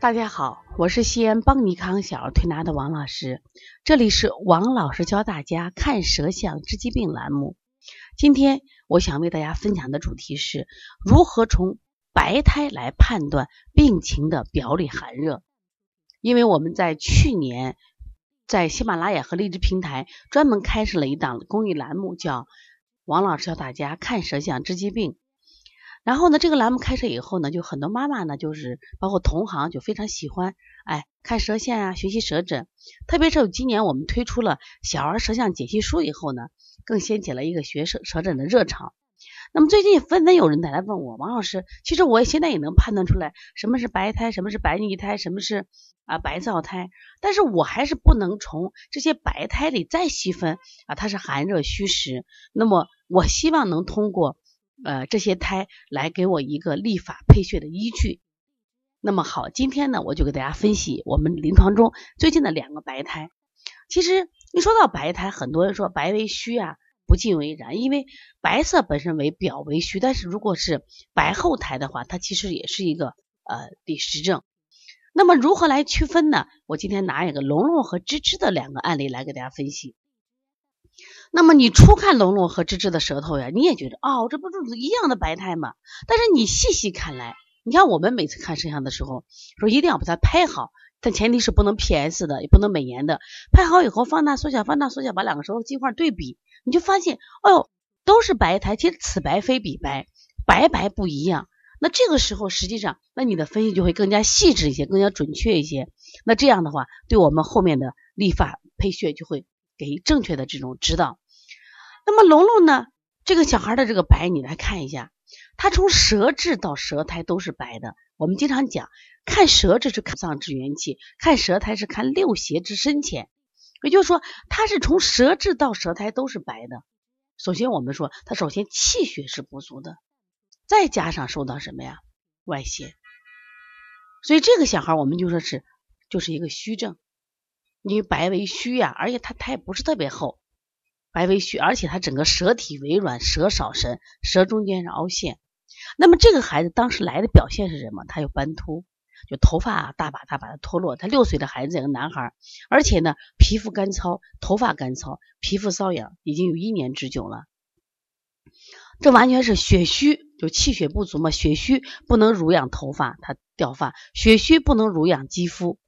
大家好，我是西安邦尼康小儿推拿的王老师，这里是王老师教大家看舌象治疾病栏目。今天我想为大家分享的主题是如何从白胎来判断病情的表里寒热。因为我们在去年在喜马拉雅和荔枝平台专门开设了一档公益栏目，叫王老师教大家看舌象治疾病。然后呢，这个栏目开设以后呢，就很多妈妈呢，就是包括同行就非常喜欢，哎，看舌象啊，学习舌诊。特别是今年我们推出了小儿舌象解析书以后呢，更掀起了一个学舌舌诊的热潮。那么最近纷纷有人在来问我，王老师，其实我现在也能判断出来什么是白胎，什么是白腻胎，什么是啊白燥胎，但是我还是不能从这些白胎里再细分啊，它是寒热虚实。那么我希望能通过。呃，这些胎来给我一个立法配穴的依据。那么好，今天呢，我就给大家分析我们临床中最近的两个白胎。其实一说到白胎，很多人说白为虚啊，不尽为然。因为白色本身为表为虚，但是如果是白厚胎的话，它其实也是一个呃底实症。那么如何来区分呢？我今天拿一个龙龙和芝芝的两个案例来给大家分析。那么你初看龙龙和芝芝的舌头呀，你也觉得哦，这不是一样的白胎吗？但是你细细看来，你看我们每次看舌象的时候，说一定要把它拍好，但前提是不能 PS 的，也不能美颜的。拍好以后放大缩小，放大缩小，把两个舌头尽块对比，你就发现，哦，都是白胎，其实此白非彼白，白白不一样。那这个时候实际上，那你的分析就会更加细致一些，更加准确一些。那这样的话，对我们后面的立法配穴就会给正确的这种指导。那么龙龙呢？这个小孩的这个白，你来看一下，他从舌质到舌苔都是白的。我们经常讲，看舌质是看脏之元气，看舌苔是看六邪之深浅。也就是说，他是从舌质到舌苔都是白的。首先，我们说他首先气血是不足的，再加上受到什么呀外邪，所以这个小孩我们就说是就是一个虚症，因为白为虚呀，而且他苔不是特别厚。白为虚，而且他整个舌体微软，舌少神，舌中间是凹陷。那么这个孩子当时来的表现是什么？他有斑秃，就头发大把大把的脱落。他六岁的孩子，一个男孩，而且呢皮肤干燥，头发干燥，皮肤瘙痒，已经有一年之久了。这完全是血虚，就气血不足嘛。血虚不能濡养头发，它掉发；血虚不能濡养肌肤，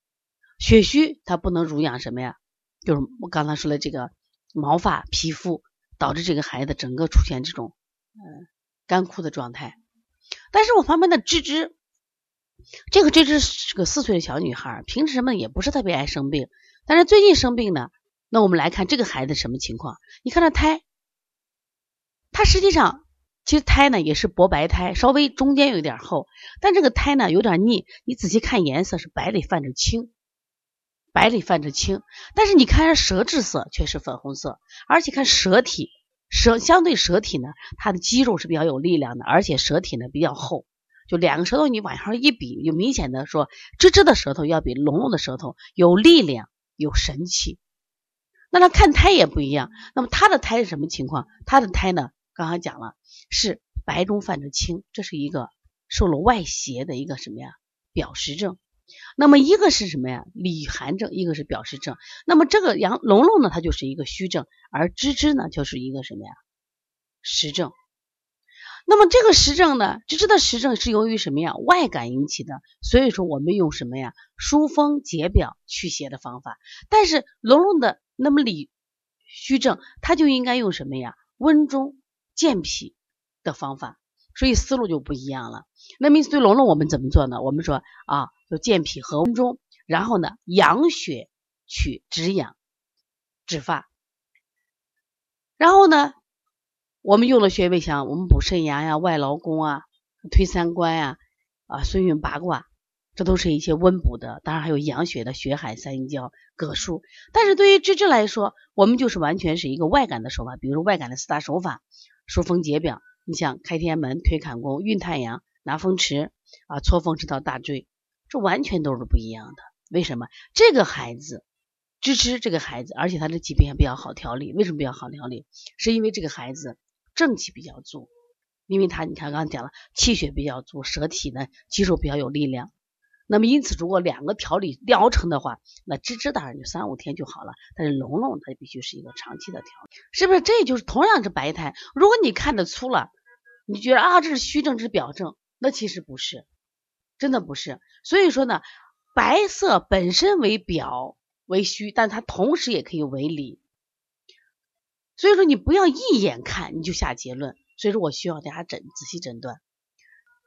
血虚它不能濡养什么呀？就是我刚才说的这个。毛发、皮肤导致这个孩子整个出现这种嗯干枯的状态。但是我旁边的芝芝，这个芝芝是个四岁的小女孩，平时什么也不是特别爱生病，但是最近生病呢。那我们来看这个孩子什么情况？你看这胎，它实际上其实胎呢也是薄白胎，稍微中间有点厚，但这个胎呢有点腻。你仔细看颜色是白里泛着青。白里泛着青，但是你看舌质色却是粉红色，而且看舌体，舌相对舌体呢，它的肌肉是比较有力量的，而且舌体呢比较厚，就两个舌头你往上一比，就明显的说，芝芝的舌头要比龙龙的舌头有力量、有神气。那他看胎也不一样，那么他的胎是什么情况？他的胎呢，刚刚讲了是白中泛着青，这是一个受了外邪的一个什么呀？表实症。那么一个是什么呀？里寒症，一个是表实症。那么这个杨龙龙呢，它就是一个虚症，而芝芝呢，就是一个什么呀？实症。那么这个实症呢，芝芝的实症是由于什么呀？外感引起的。所以说我们用什么呀？疏风解表祛邪的方法。但是龙龙的那么里虚症，它就应该用什么呀？温中健脾的方法。所以思路就不一样了。那么对龙龙我们怎么做呢？我们说啊。就健脾和温中，然后呢养血去止痒止发，然后呢我们用的穴位像我们补肾阳呀、外劳宫啊、推三关呀、啊孙运八卦，这都是一些温补的，当然还有养血的血海三阴交、葛树。但是对于芝芝来说，我们就是完全是一个外感的手法，比如外感的四大手法：疏风解表，你像开天门、推坎宫、运太阳、拿风池啊、搓风池到大椎。这完全都是不一样的。为什么这个孩子芝芝这个孩子，而且他的疾病也比较好调理？为什么比较好调理？是因为这个孩子正气比较足，因为他你看刚刚讲了，气血比较足，舌体呢肌肉比较有力量。那么因此，如果两个调理疗程的话，那芝芝当然就三五天就好了，但是龙龙它必须是一个长期的调理，是不是？这就是同样是白苔，如果你看得粗了，你觉得啊这是虚症，这是表症，那其实不是，真的不是。所以说呢，白色本身为表为虚，但它同时也可以为里。所以说你不要一眼看你就下结论，所以说我需要大家诊仔细诊断。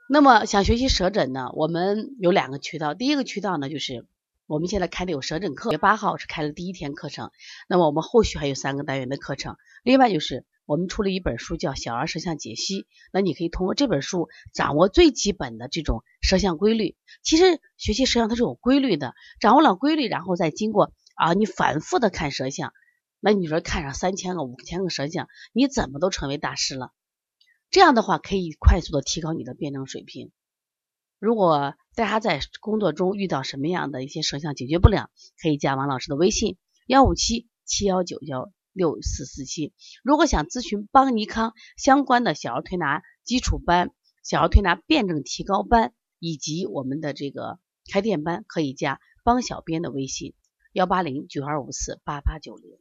那么想学习舌诊呢，我们有两个渠道。第一个渠道呢，就是我们现在开的有舌诊课，月八号是开了第一天课程。那么我们后续还有三个单元的课程。另外就是我们出了一本书叫《小儿舌象解析》，那你可以通过这本书掌握最基本的这种舌象规律。其实学习舌象它是有规律的，掌握了规律，然后再经过啊你反复的看舌象，那你说看上三千个、五千个舌象，你怎么都成为大师了。这样的话可以快速的提高你的辩证水平。如果大家在工作中遇到什么样的一些舌象解决不了，可以加王老师的微信幺五七七幺九幺六四四七。如果想咨询邦尼康相关的小儿推拿基础班、小儿推拿辩证提高班以及我们的这个开店班，可以加邦小编的微信幺八零九二五四八八九零。